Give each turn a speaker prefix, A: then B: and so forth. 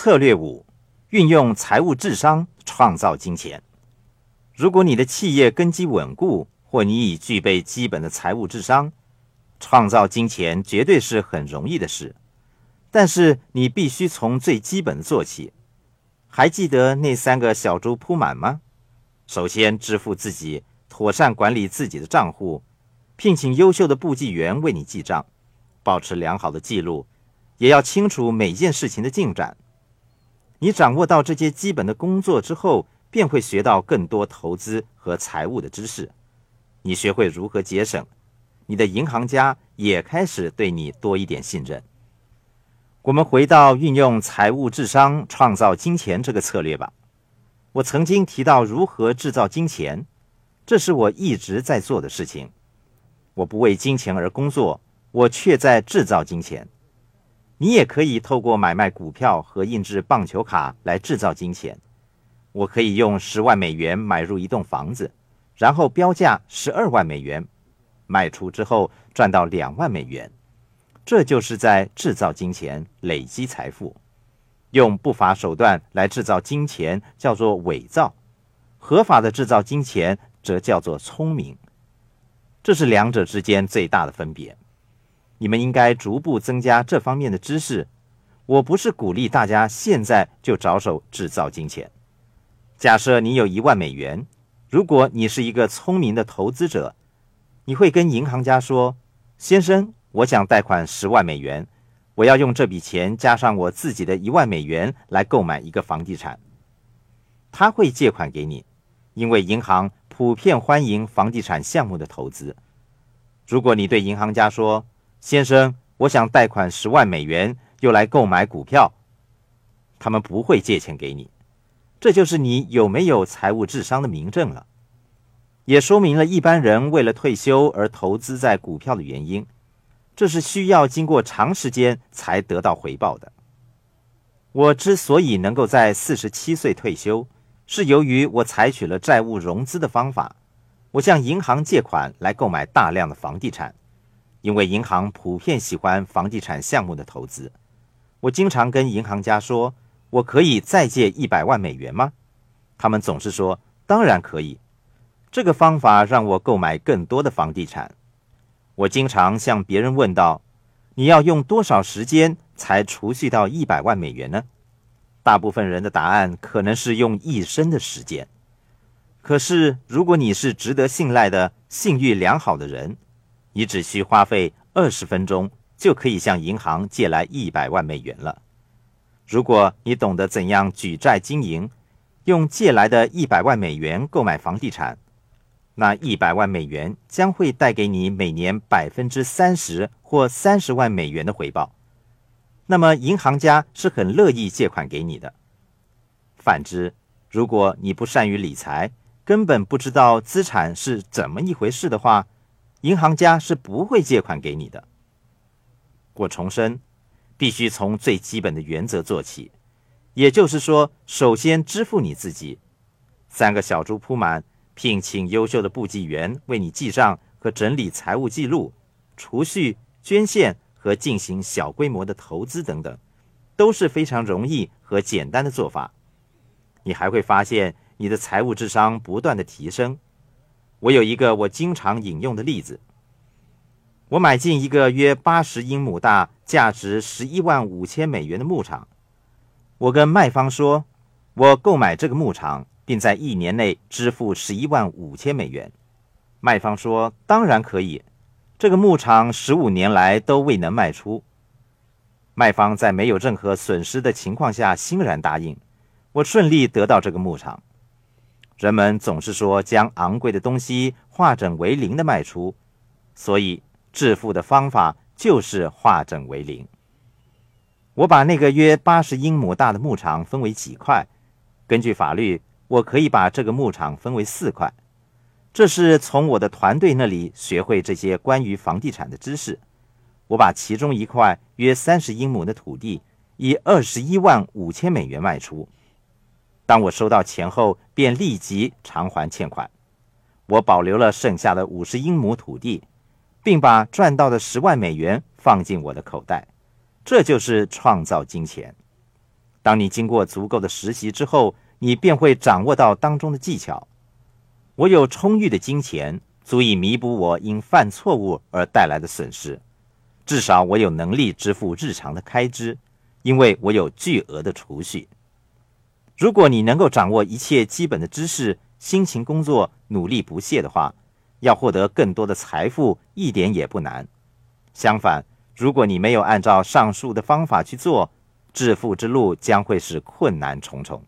A: 策略五：运用财务智商创造金钱。如果你的企业根基稳固，或你已具备基本的财务智商，创造金钱绝对是很容易的事。但是你必须从最基本的做起。还记得那三个小猪铺满吗？首先，支付自己，妥善管理自己的账户，聘请优秀的簿记员为你记账，保持良好的记录，也要清楚每件事情的进展。你掌握到这些基本的工作之后，便会学到更多投资和财务的知识。你学会如何节省，你的银行家也开始对你多一点信任。我们回到运用财务智商创造金钱这个策略吧。我曾经提到如何制造金钱，这是我一直在做的事情。我不为金钱而工作，我却在制造金钱。你也可以透过买卖股票和印制棒球卡来制造金钱。我可以用十万美元买入一栋房子，然后标价十二万美元，卖出之后赚到两万美元。这就是在制造金钱、累积财富。用不法手段来制造金钱叫做伪造，合法的制造金钱则叫做聪明。这是两者之间最大的分别。你们应该逐步增加这方面的知识。我不是鼓励大家现在就着手制造金钱。假设你有一万美元，如果你是一个聪明的投资者，你会跟银行家说：“先生。”我想贷款十万美元，我要用这笔钱加上我自己的一万美元来购买一个房地产。他会借款给你，因为银行普遍欢迎房地产项目的投资。如果你对银行家说：“先生，我想贷款十万美元，又来购买股票。”他们不会借钱给你。这就是你有没有财务智商的明证了，也说明了一般人为了退休而投资在股票的原因。这是需要经过长时间才得到回报的。我之所以能够在四十七岁退休，是由于我采取了债务融资的方法。我向银行借款来购买大量的房地产，因为银行普遍喜欢房地产项目的投资。我经常跟银行家说：“我可以再借一百万美元吗？”他们总是说：“当然可以。”这个方法让我购买更多的房地产。我经常向别人问道：“你要用多少时间才储蓄到一百万美元呢？”大部分人的答案可能是用一生的时间。可是，如果你是值得信赖的、信誉良好的人，你只需花费二十分钟就可以向银行借来一百万美元了。如果你懂得怎样举债经营，用借来的一百万美元购买房地产。那一百万美元将会带给你每年百分之三十或三十万美元的回报，那么银行家是很乐意借款给你的。反之，如果你不善于理财，根本不知道资产是怎么一回事的话，银行家是不会借款给你的。我重申，必须从最基本的原则做起，也就是说，首先支付你自己。三个小猪铺满。聘请优秀的簿记员为你记账和整理财务记录，储蓄、捐献和进行小规模的投资等等，都是非常容易和简单的做法。你还会发现你的财务智商不断的提升。我有一个我经常引用的例子：我买进一个约八十英亩大、价值十一万五千美元的牧场。我跟卖方说，我购买这个牧场。并在一年内支付十一万五千美元。卖方说：“当然可以。”这个牧场十五年来都未能卖出。卖方在没有任何损失的情况下欣然答应。我顺利得到这个牧场。人们总是说将昂贵的东西化整为零的卖出，所以致富的方法就是化整为零。我把那个约八十英亩大的牧场分为几块，根据法律。我可以把这个牧场分为四块，这是从我的团队那里学会这些关于房地产的知识。我把其中一块约三十英亩的土地以二十一万五千美元卖出。当我收到钱后，便立即偿还欠款。我保留了剩下的五十英亩土地，并把赚到的十万美元放进我的口袋。这就是创造金钱。当你经过足够的实习之后，你便会掌握到当中的技巧。我有充裕的金钱，足以弥补我因犯错误而带来的损失。至少我有能力支付日常的开支，因为我有巨额的储蓄。如果你能够掌握一切基本的知识，辛勤工作，努力不懈的话，要获得更多的财富一点也不难。相反，如果你没有按照上述的方法去做，致富之路将会是困难重重。